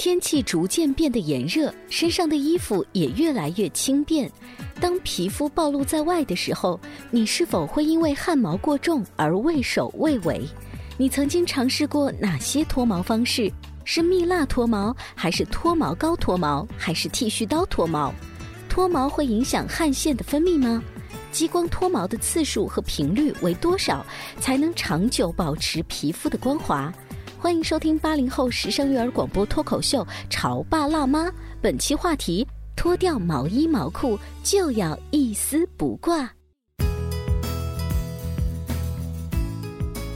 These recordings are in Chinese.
天气逐渐变得炎热，身上的衣服也越来越轻便。当皮肤暴露在外的时候，你是否会因为汗毛过重而畏首畏尾？你曾经尝试过哪些脱毛方式？是蜜蜡脱毛，还是脱毛膏脱毛，还是剃须刀脱毛？脱毛会影响汗腺的分泌吗？激光脱毛的次数和频率为多少，才能长久保持皮肤的光滑？欢迎收听八零后时尚育儿广播脱口秀《潮爸辣妈》，本期话题：脱掉毛衣毛裤就要一丝不挂。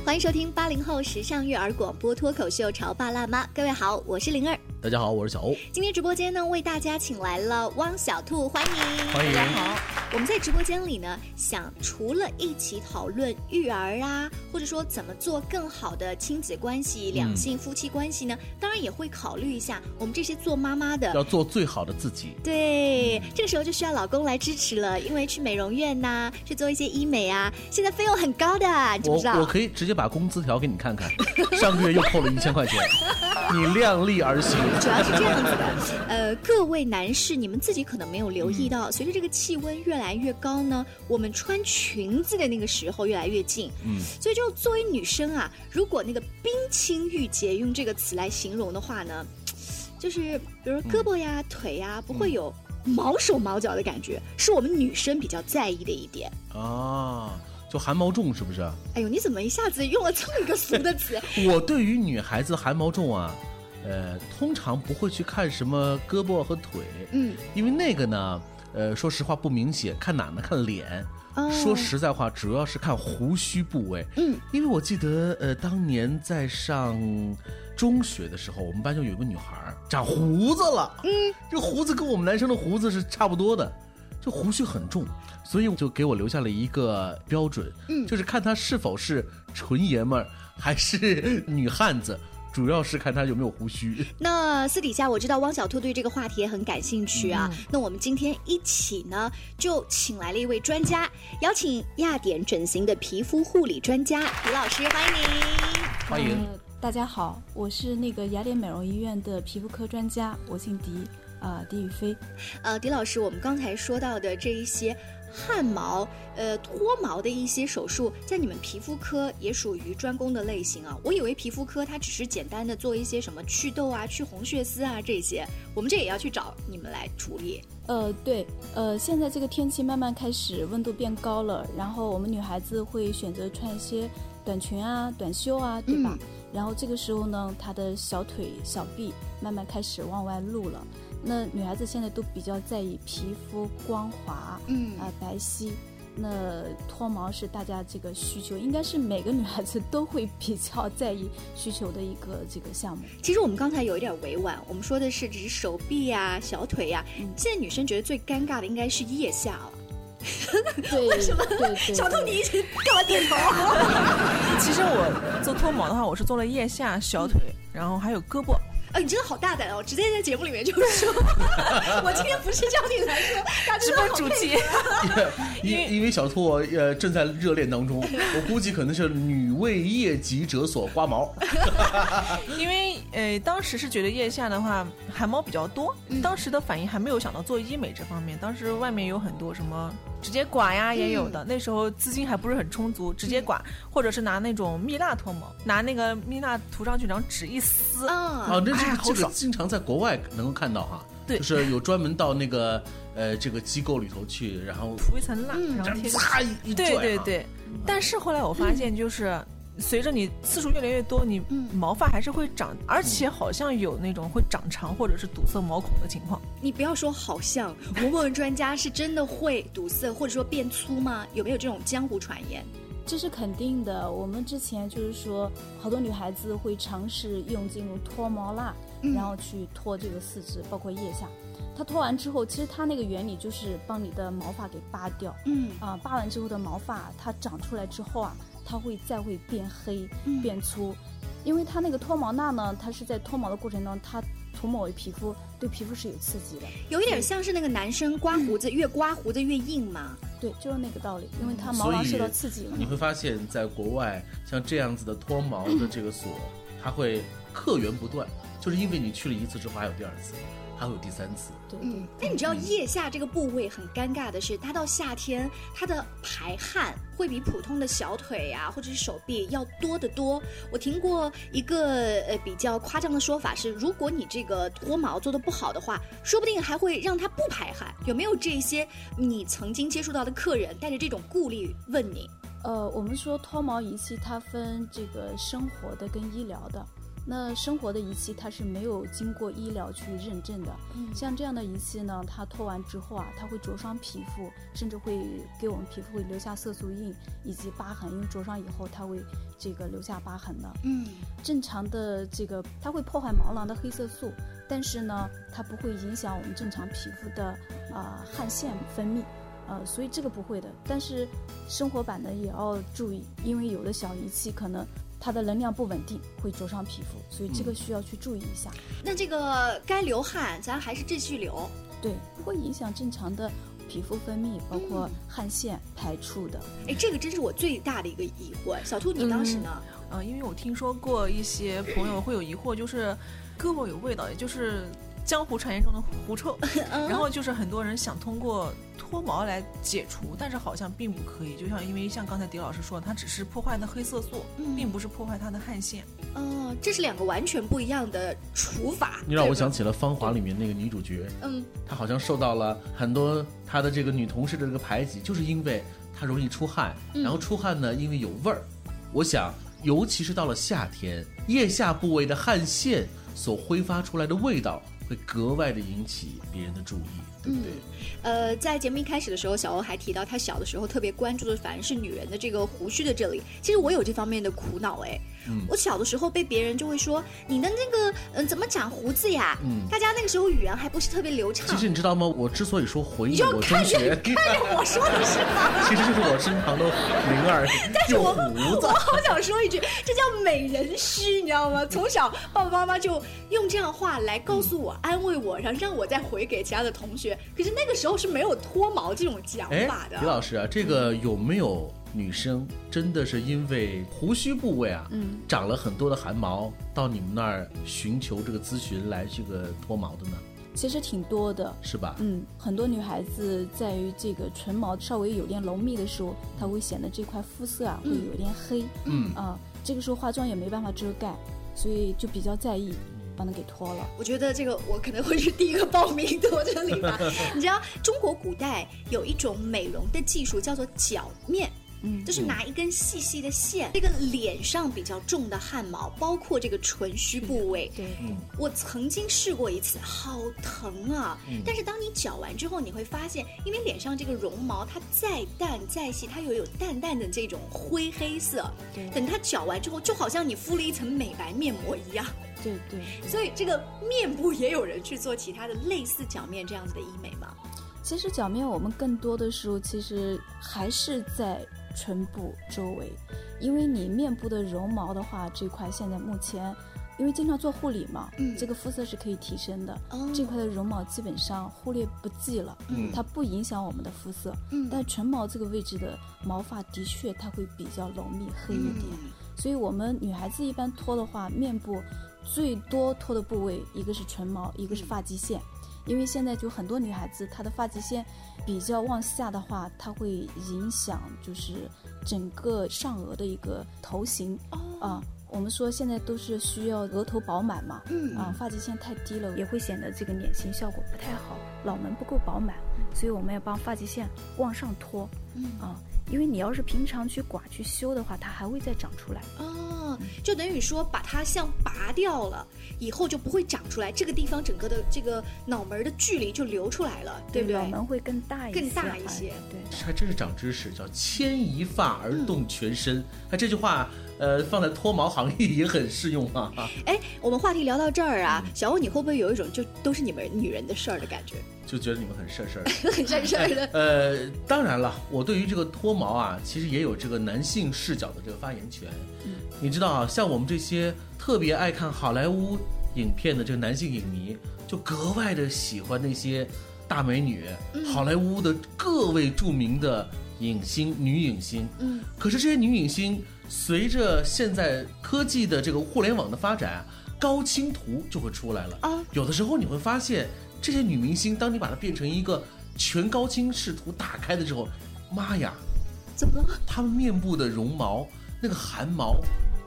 欢迎收听八零后时尚育儿广播脱口秀《潮爸辣妈》，各位好，我是灵儿。大家好，我是小欧。今天直播间呢，为大家请来了汪小兔，欢迎，欢迎。大家好，我们在直播间里呢，想除了一起讨论育儿啊，或者说怎么做更好的亲子关系、两性夫妻关系呢，当然也会考虑一下我们这些做妈妈的要做最好的自己。对，这个时候就需要老公来支持了，因为去美容院呐，去做一些医美啊，现在费用很高的，你知不知道？我我可以直接把工资条给你看看，上个月又扣了一千块钱，你量力而行。主要是这样子的，呃，各位男士，你们自己可能没有留意到，随着这个气温越来越高呢，我们穿裙子的那个时候越来越近。嗯，所以就作为女生啊，如果那个冰清玉洁用这个词来形容的话呢，就是比如胳膊呀、腿呀，不会有毛手毛脚的感觉，是我们女生比较在意的一点。啊，就汗毛重是不是？哎呦，你怎么一下子用了这么一个俗的词？我对于女孩子汗毛重啊。呃，通常不会去看什么胳膊和腿，嗯，因为那个呢，呃，说实话不明显，看哪呢？看脸。说实在话，主要是看胡须部位，嗯，因为我记得，呃，当年在上中学的时候，我们班就有一个女孩长胡子了，嗯，这胡子跟我们男生的胡子是差不多的，这胡须很重，所以就给我留下了一个标准，嗯，就是看她是否是纯爷们儿还是女汉子。主要是看他有没有胡须。那私底下我知道汪小兔对这个话题也很感兴趣啊。那我们今天一起呢，就请来了一位专家，邀请亚典整形的皮肤护理专家狄老师，欢迎您。欢迎。大家好，我是那个雅典美容医院的皮肤科专家，我姓狄，啊，狄宇飞。呃，狄老师，我们刚才说到的这一些。汗毛，呃，脱毛的一些手术，在你们皮肤科也属于专攻的类型啊。我以为皮肤科它只是简单的做一些什么祛痘啊、去红血丝啊这些，我们这也要去找你们来处理。呃，对，呃，现在这个天气慢慢开始温度变高了，然后我们女孩子会选择穿一些短裙啊、短袖啊，对吧？然后这个时候呢，她的小腿、小臂慢慢开始往外露了。那女孩子现在都比较在意皮肤光滑，嗯啊白皙，那脱毛是大家这个需求，应该是每个女孩子都会比较在意需求的一个这个项目。其实我们刚才有一点委婉，我们说的是只是手臂呀、小腿呀。现在女生觉得最尴尬的应该是腋下了。对，为什么？小兔，你一直干嘛点头啊？其实我做脱毛的话，我是做了腋下、小腿，然后还有胳膊。啊，你真的好大胆哦！直接在节目里面就说，我今天不是叫你来说，直播主题。因 因为小兔呃正在热恋当中，我估计可能是女为业己者所刮毛。因为呃当时是觉得腋下的话汗毛比较多，当时的反应还没有想到做医美这方面。当时外面有很多什么直接刮呀也有的。那时候资金还不是很充足，直接刮，或者是拿那种蜜蜡脱毛，拿那个蜜蜡涂上去，然后纸一撕啊，哦，那这个这个经常在国外能够看到哈。对，就是有专门到那个呃这个机构里头去，然后涂一层蜡，然后擦一对对对。但是后来我发现，就是随着你次数越来越多，你毛发还是会长，而且好像有那种会长长或者是堵塞毛孔的情况。你不要说好像，我问问专家是真的会堵塞或者说变粗吗？有没有这种江湖传言？这是肯定的。我们之前就是说，好多女孩子会尝试用这种脱毛蜡。然后去脱这个四肢，包括腋下。它脱完之后，其实它那个原理就是帮你的毛发给扒掉。嗯啊，扒完之后的毛发，它长出来之后啊，它会再会变黑、变粗。因为它那个脱毛蜡呢，它是在脱毛的过程当中，它涂抹于皮肤，对皮肤是有刺激的。有一点像是那个男生刮胡子，越刮胡子越硬嘛。对，就是那个道理，因为它毛囊受到刺激了。你会发现在国外，像这样子的脱毛的这个所，它会客源不断。就是因为你去了一次之后还有第二次，还会有第三次。嗯，哎，你知道腋下这个部位很尴尬的是，它到夏天它的排汗会比普通的小腿呀或者是手臂要多得多。我听过一个呃比较夸张的说法是，如果你这个脱毛做的不好的话，说不定还会让它不排汗。有没有这些你曾经接触到的客人带着这种顾虑问你？呃，我们说脱毛仪器它分这个生活的跟医疗的。那生活的仪器它是没有经过医疗去认证的，像这样的仪器呢，它脱完之后啊，它会灼伤皮肤，甚至会给我们皮肤会留下色素印以及疤痕，因为灼伤以后它会这个留下疤痕的。嗯，正常的这个它会破坏毛囊的黑色素，但是呢，它不会影响我们正常皮肤的啊汗腺分泌，呃，所以这个不会的。但是生活版的也要注意，因为有的小仪器可能。它的能量不稳定，会灼伤皮肤，所以这个需要去注意一下。那这个该流汗，咱还是继续流，对，不会影响正常的皮肤分泌，包括汗腺排出的。哎，这个真是我最大的一个疑惑。小兔，你当时呢？嗯，因为我听说过一些朋友会有疑惑，就是胳膊有味道，也就是。江湖传言中的狐臭，然后就是很多人想通过脱毛来解除，但是好像并不可以。就像因为像刚才狄老师说，它只是破坏的黑色素，并不是破坏它的汗腺。哦，这是两个完全不一样的除法。你让我想起了《芳华》里面那个女主角，嗯，她好像受到了很多她的这个女同事的这个排挤，就是因为她容易出汗，然后出汗呢，因为有味儿。我想，尤其是到了夏天，腋下部位的汗腺所挥发出来的味道。会格外的引起别人的注意，对不对？呃，在节目一开始的时候，小欧还提到他小的时候特别关注的反而是女人的这个胡须的这里。其实我有这方面的苦恼哎。我小的时候被别人就会说你的那个嗯怎么长胡子呀？嗯，大家那个时候语言还不是特别流畅。其实你知道吗？我之所以说回忆我中学，看着我说的是吗？其实就是我身旁的灵儿有胡子。我好想说一句，这叫美人须，你知道吗？从小爸爸妈妈就用这样话来告诉我、安慰我，然后让我再回给其他的同学。可是那个时候是没有脱毛这种讲法的。李老师啊，这个有没有？女生真的是因为胡须部位啊，嗯，长了很多的汗毛，到你们那儿寻求这个咨询来这个脱毛的呢？其实挺多的，是吧？嗯，很多女孩子在于这个唇毛稍微有点浓密的时候，它会显得这块肤色啊会有点黑，嗯啊，这个时候化妆也没办法遮盖，所以就比较在意，把它给脱了。我觉得这个我可能会是第一个报名的，这里吧。你知道中国古代有一种美容的技术叫做角面。就是拿一根细细的线，这个脸上比较重的汗毛，包括这个唇须部位。对，我曾经试过一次，好疼啊！但是当你绞完之后，你会发现，因为脸上这个绒毛它再淡再细，它又有淡淡的这种灰黑色。对，等它绞完之后，就好像你敷了一层美白面膜一样。对对。所以这个面部也有人去做其他的类似脚面这样子的医美吗？其实脚面我们更多的时候其实还是在。唇部周围，因为你面部的绒毛的话，这块现在目前，因为经常做护理嘛，嗯，这个肤色是可以提升的，哦，这块的绒毛基本上忽略不计了，嗯，它不影响我们的肤色，嗯，但唇毛这个位置的毛发的确它会比较浓密黑一点，所以我们女孩子一般脱的话，面部最多脱的部位一个是唇毛，一个是发际线。因为现在就很多女孩子她的发际线比较往下的话，它会影响就是整个上额的一个头型啊。我们说现在都是需要额头饱满嘛，嗯啊，发际线太低了也会显得这个脸型效果不太好，脑门不够饱满，所以我们要帮发际线往上托，嗯啊，因为你要是平常去刮去修的话，它还会再长出来。哦，就等于说把它像拔掉了以后就不会长出来，这个地方整个的这个脑门的距离就留出来了，对不对？脑门会更大一些，更大一些。对，还真是长知识，叫牵一发而动全身。哎，这句话。呃，放在脱毛行业也很适用啊！哎，我们话题聊到这儿啊，小欧，你会不会有一种就都是你们女人的事儿的感觉？就觉得你们很事儿事儿，很事儿事儿的。呃，当然了，我对于这个脱毛啊，其实也有这个男性视角的这个发言权。嗯，你知道啊，像我们这些特别爱看好莱坞影片的这个男性影迷，就格外的喜欢那些大美女，好莱坞的各位著名的影星、女影星。嗯，可是这些女影星。随着现在科技的这个互联网的发展，高清图就会出来了啊。有的时候你会发现，这些女明星，当你把它变成一个全高清视图打开的时候，妈呀，怎么了？她们面部的绒毛那个汗毛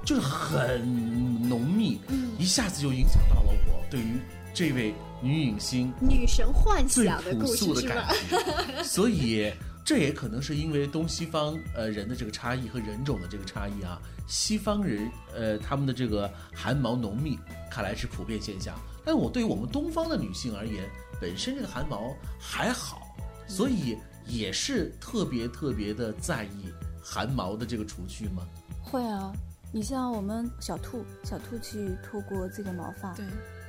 就是很浓密，嗯一下子就影响到了我对于这位女影星女神幻想的故事的感觉，所以。这也可能是因为东西方呃人的这个差异和人种的这个差异啊，西方人呃他们的这个汗毛浓密，看来是普遍现象。但我对于我们东方的女性而言，本身这个汗毛还好，所以也是特别特别的在意汗毛的这个除去吗？会啊，你像我们小兔，小兔去脱过这个毛发，对。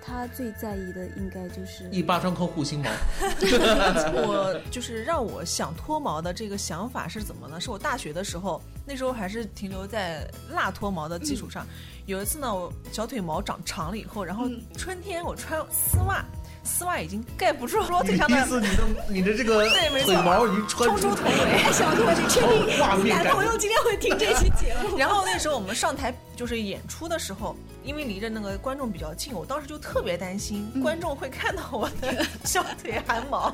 他最在意的应该就是一巴掌扣护心毛。我就是让我想脱毛的这个想法是怎么呢？是我大学的时候，那时候还是停留在蜡脱毛的基础上。有一次呢，我小腿毛长长了以后，然后春天我穿丝袜。丝袜已经盖不住裸腿上的。意思你的 你的这个腿毛已经穿出头围。小兔，你确定男朋友今天会听这期节目？然后那时候我们上台就是演出的时候，因为离着那个观众比较近，我当时就特别担心观众会看到我的 小腿汗毛，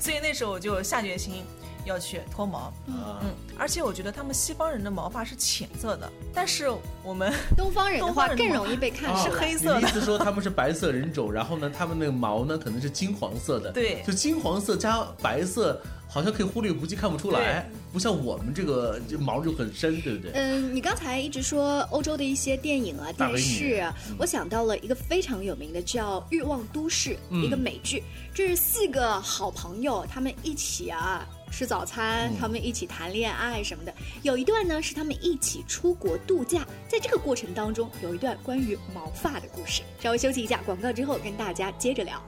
所以那时候我就下决心。要去脱毛，嗯，而且我觉得他们西方人的毛发是浅色的，但是我们 东方人的话更容易被看是黑色的。意思说他们是白色人种，然后呢，他们那个毛呢可能是金黄色的，对，就金黄色加白色，好像可以忽略不计，看不出来，不像我们这个就毛就很深，对不对？嗯，你刚才一直说欧洲的一些电影啊、电视，我想到了一个非常有名的叫《欲望都市》，一个美剧，这是四个好朋友他们一起啊。吃早餐，他们一起谈恋爱什么的。有一段呢，是他们一起出国度假，在这个过程当中，有一段关于毛发的故事。稍微休息一下，广告之后跟大家接着聊。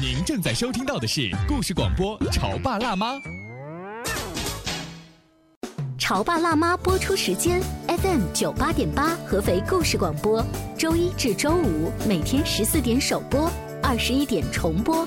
您正在收听到的是故事广播《潮爸辣妈》。潮爸辣妈播出时间：FM 九八点八，合肥故事广播，周一至周五每天十四点首播，二十一点重播。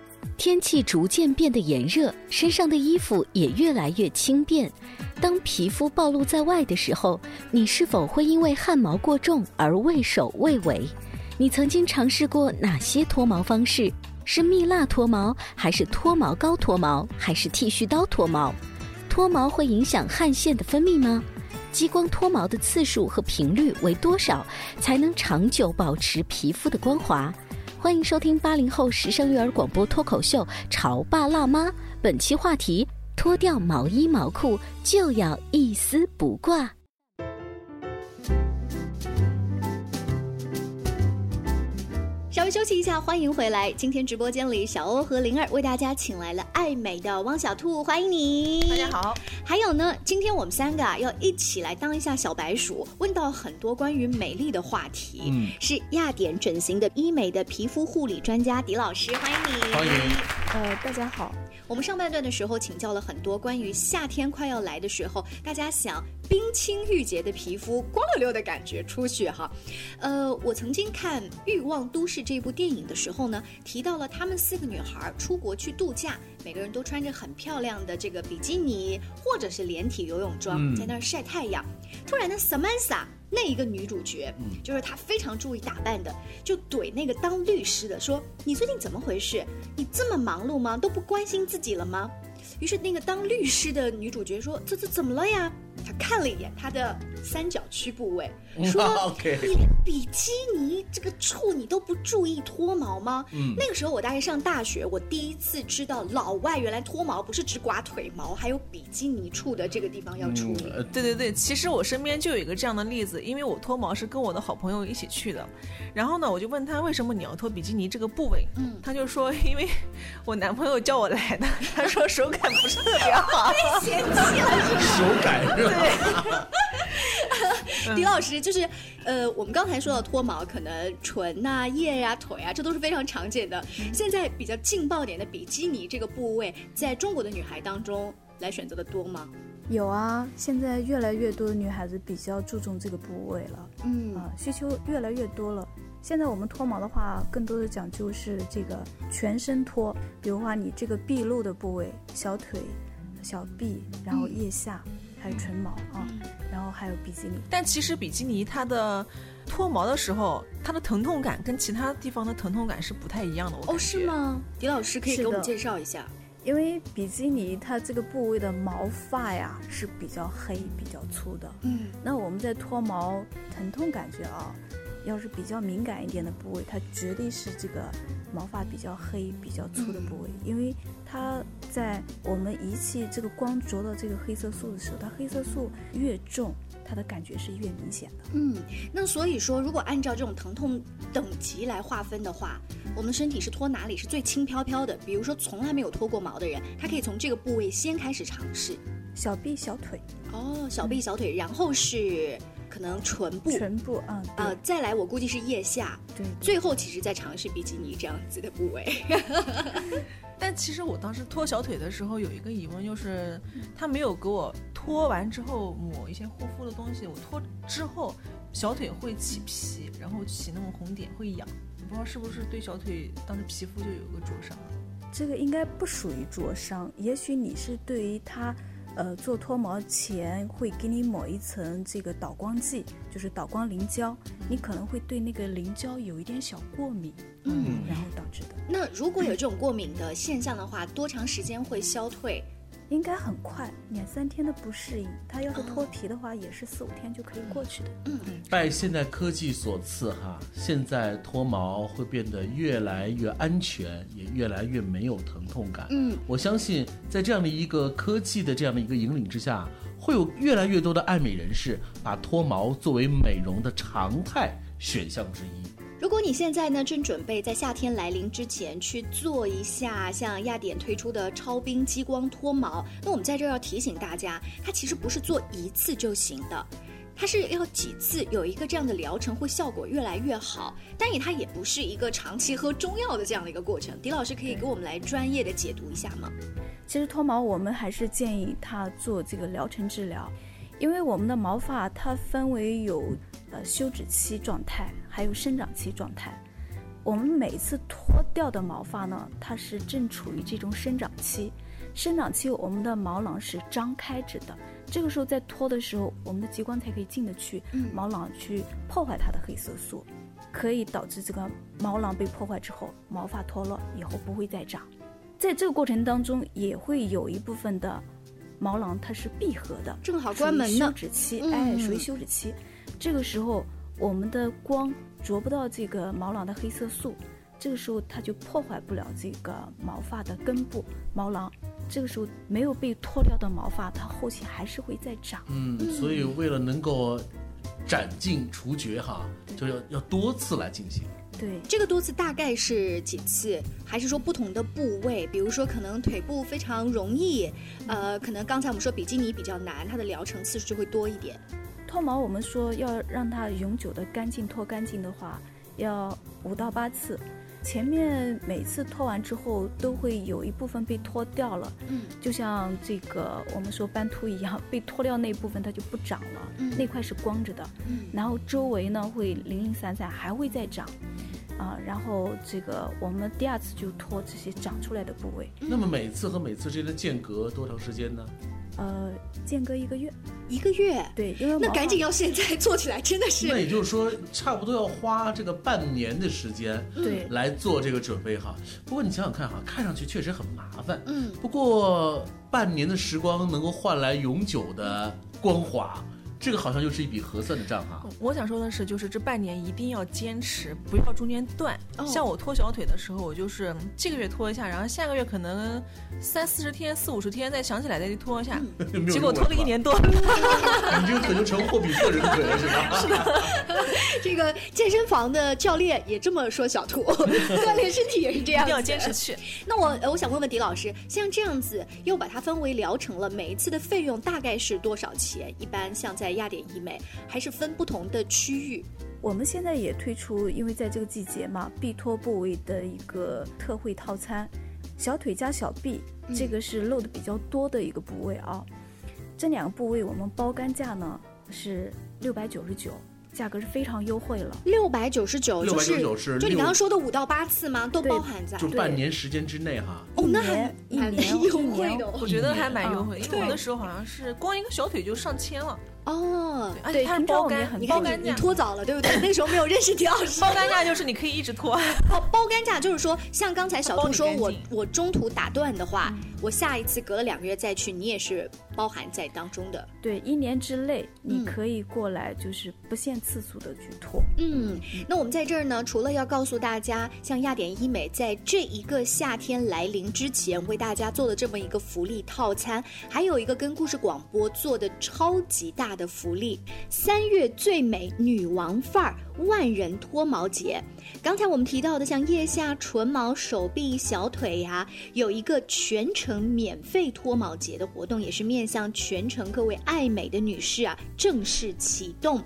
天气逐渐变得炎热，身上的衣服也越来越轻便。当皮肤暴露在外的时候，你是否会因为汗毛过重而畏首畏尾？你曾经尝试过哪些脱毛方式？是蜜蜡脱毛，还是脱毛膏脱毛，还是剃须刀脱毛？脱毛会影响汗腺的分泌吗？激光脱毛的次数和频率为多少，才能长久保持皮肤的光滑？欢迎收听八零后时尚育儿广播脱口秀《潮爸辣妈》，本期话题：脱掉毛衣毛裤就要一丝不挂。休息一下，欢迎回来。今天直播间里，小欧和灵儿为大家请来了爱美的汪小兔，欢迎你。大家好。还有呢，今天我们三个啊要一起来当一下小白鼠，问到很多关于美丽的话题。嗯，是亚典整形的医美的皮肤护理专家狄老师，欢迎你。欢迎。呃，大家好。我们上半段的时候请教了很多关于夏天快要来的时候，大家想冰清玉洁的皮肤，光溜溜的感觉出去哈。呃，我曾经看《欲望都市》这部电影的时候呢，提到了她们四个女孩出国去度假，每个人都穿着很漂亮的这个比基尼或者是连体游泳装，在那儿晒太阳。突然呢，Samantha。那一个女主角，就是她非常注意打扮的，就怼那个当律师的说：“你最近怎么回事？你这么忙碌吗？都不关心自己了吗？”于是那个当律师的女主角说：“这这怎么了呀？”他看了一眼他的三角区部位，说：“ 你连比基尼这个处你都不注意脱毛吗？”嗯，那个时候我大概上大学，我第一次知道老外原来脱毛不是只刮腿毛，还有比基尼处的这个地方要处理。对对对，其实我身边就有一个这样的例子，因为我脱毛是跟我的好朋友一起去的，然后呢，我就问他为什么你要脱比基尼这个部位，嗯，他就说因为我男朋友叫我来的，他说手感不是特别好，被嫌弃了，手感是吧？狄老师就是，呃，我们刚才说到脱毛，可能唇呐、腋呀、腿啊，这都是非常常见的。现在比较劲爆点的比基尼这个部位，在中国的女孩当中来选择的多吗？有啊，现在越来越多的女孩子比较注重这个部位了，嗯啊，需求越来越多了。现在我们脱毛的话，更多的讲究是这个全身脱，比如话你这个毕露的部位，小腿、小臂，然后腋下。还有唇毛啊，然后还有比基尼。但其实比基尼它的脱毛的时候，它的疼痛感跟其他地方的疼痛感是不太一样的。哦，是吗？狄老师可以给我们介绍一下。因为比基尼它这个部位的毛发呀是比较黑、比较粗的。嗯。那我们在脱毛疼痛感觉啊，要是比较敏感一点的部位，它绝对是这个毛发比较黑、比较粗的部位，因为。它在我们仪器这个光着到这个黑色素的时候，它黑色素越重，它的感觉是越明显的。嗯，那所以说，如果按照这种疼痛等级来划分的话，我们身体是脱哪里是最轻飘飘的？比如说从来没有脱过毛的人，他可以从这个部位先开始尝试，小臂、小腿。哦，小臂、小腿，然后是可能唇部，唇部，嗯，啊，再来我估计是腋下，对，最后其实再尝试比基尼这样子的部位。但其实我当时脱小腿的时候有一个疑问，就是他没有给我脱完之后抹一些护肤的东西。我脱之后小腿会起皮，然后起那种红点，会痒。我不知道是不是对小腿当时皮肤就有个灼伤？这个应该不属于灼伤，也许你是对于它。呃，做脱毛前会给你抹一层这个导光剂，就是导光凝胶，你可能会对那个凝胶有一点小过敏，嗯，然后导致的。那如果有这种过敏的现象的话，多长时间会消退？应该很快，两三天的不适应，它要是脱皮的话，也是四五天就可以过去的。嗯，拜现代科技所赐哈，现在脱毛会变得越来越安全，也越来越没有疼痛感。嗯，我相信在这样的一个科技的这样的一个引领之下，会有越来越多的爱美人士把脱毛作为美容的常态选项之一。如果你现在呢正准备在夏天来临之前去做一下像亚典推出的超冰激光脱毛，那我们在这儿要提醒大家，它其实不是做一次就行的，它是要几次有一个这样的疗程会效果越来越好。但也它也不是一个长期喝中药的这样的一个过程。狄老师可以给我们来专业的解读一下吗？其实脱毛我们还是建议他做这个疗程治疗，因为我们的毛发它分为有。呃，休止期状态还有生长期状态，我们每次脱掉的毛发呢，它是正处于这种生长期。生长期，我们的毛囊是张开着的，这个时候在脱的时候，我们的激光才可以进得去，毛囊去破坏它的黑色素，可以导致这个毛囊被破坏之后，毛发脱落以后不会再长。在这个过程当中，也会有一部分的毛囊它是闭合的，正好关门休止期，哎，属于休止期。这个时候，我们的光着不到这个毛囊的黑色素，这个时候它就破坏不了这个毛发的根部毛囊。这个时候没有被脱掉的毛发，它后期还是会再长。嗯，所以为了能够斩尽除绝哈，就要要多次来进行。对，这个多次大概是几次？还是说不同的部位？比如说可能腿部非常容易，呃，可能刚才我们说比基尼比较难，它的疗程次数就会多一点。脱毛，我们说要让它永久的干净脱干净的话，要五到八次。前面每次脱完之后，都会有一部分被脱掉了，嗯，就像这个我们说斑秃一样，被脱掉那部分它就不长了，嗯，那块是光着的，嗯，然后周围呢会零零散散还会再长，啊，然后这个我们第二次就脱这些长出来的部位。那么每次和每次之间的间隔多长时间呢？呃，间隔一个月，一个月，对，因为那赶紧要现在做起来，真的是。那也就是说，差不多要花这个半年的时间，对，来做这个准备哈。不过你想想看哈，看上去确实很麻烦，嗯。不过半年的时光能够换来永久的光滑。这个好像又是一笔合算的账哈。我想说的是，就是这半年一定要坚持，不要中间断。像我拖小腿的时候，我就是这个月拖一下，然后下个月可能三四十天、四五十天再想起来再去拖一下，结果拖了一年多。你这个腿就成货比特人了是吧？是的。这个健身房的教练也这么说，小兔 锻炼身体也是这样，一定要坚持去。那我我想问问狄老师，像这样子又把它分为疗程了，每一次的费用大概是多少钱？一般像在亚典医美还是分不同的区域。我们现在也推出，因为在这个季节嘛，臂托部位的一个特惠套餐，小腿加小臂，这个是露的比较多的一个部位啊。这两个部位我们包干价呢是六百九十九。价格是非常优惠了，六百九十九，六百九十九是就你刚刚说的五到八次吗？都包含在，就半年时间之内哈。哦，那还蛮优惠的，我觉得还蛮优惠，因为有的时候好像是光一个小腿就上千了。哦，对，它是包干，你看你，你脱早了，对不对？那时候没有认识迪老师。包干架就是你可以一直脱。哦，包干架就是说，像刚才小兔说，我我中途打断的话，我下一次隔了两个月再去，你也是包含在当中的。对，一年之内你可以过来，就是不限次数的去脱。嗯，那我们在这儿呢，除了要告诉大家，像亚典医美在这一个夏天来临之前为大家做的这么一个福利套餐，还有一个跟故事广播做的超级大的福利。三月最美女王范儿万人脱毛节，刚才我们提到的像腋下、唇毛、手臂、小腿呀，有一个全程免费脱毛节的活动，也是面向全程各位爱美的女士啊，正式启动。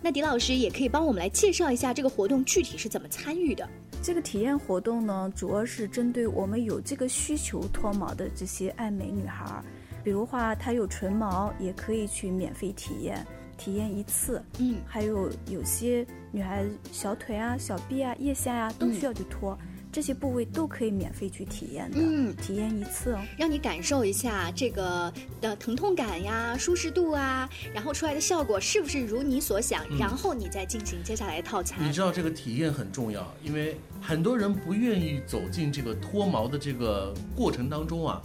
那狄老师也可以帮我们来介绍一下这个活动具体是怎么参与的。这个体验活动呢，主要是针对我们有这个需求脱毛的这些爱美女孩儿，比如话她有唇毛，也可以去免费体验。体验一次，嗯，还有有些女孩小腿啊、小臂啊、腋下呀都需要去脱，这些部位都可以免费去体验的，嗯，体验一次哦，让你感受一下这个的疼痛感呀、舒适度啊，然后出来的效果是不是如你所想，然后你再进行接下来的套餐。你知道这个体验很重要，因为很多人不愿意走进这个脱毛的这个过程当中啊，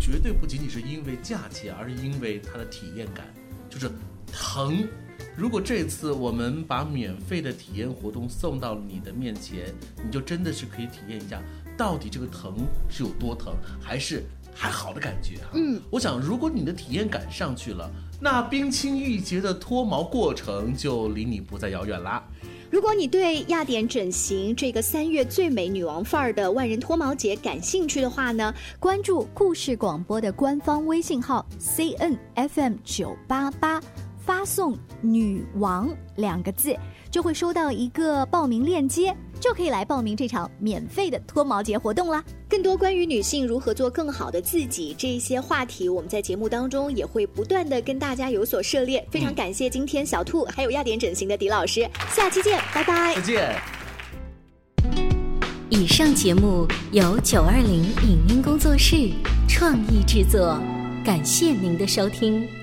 绝对不仅仅是因为价钱，而是因为它的体验感，就是。疼，如果这次我们把免费的体验活动送到你的面前，你就真的是可以体验一下，到底这个疼是有多疼，还是还好的感觉哈。嗯，我想如果你的体验感上去了，那冰清玉洁的脱毛过程就离你不再遥远啦。如果你对亚典整形这个三月最美女王范儿的万人脱毛节感兴趣的话呢，关注故事广播的官方微信号 C N F M 九八八。发送“女王”两个字，就会收到一个报名链接，就可以来报名这场免费的脱毛节活动啦。更多关于女性如何做更好的自己这些话题，我们在节目当中也会不断的跟大家有所涉猎。非常感谢今天小兔还有亚典整形的狄老师，下期见，拜拜。再见。以上节目由九二零影音工作室创意制作，感谢您的收听。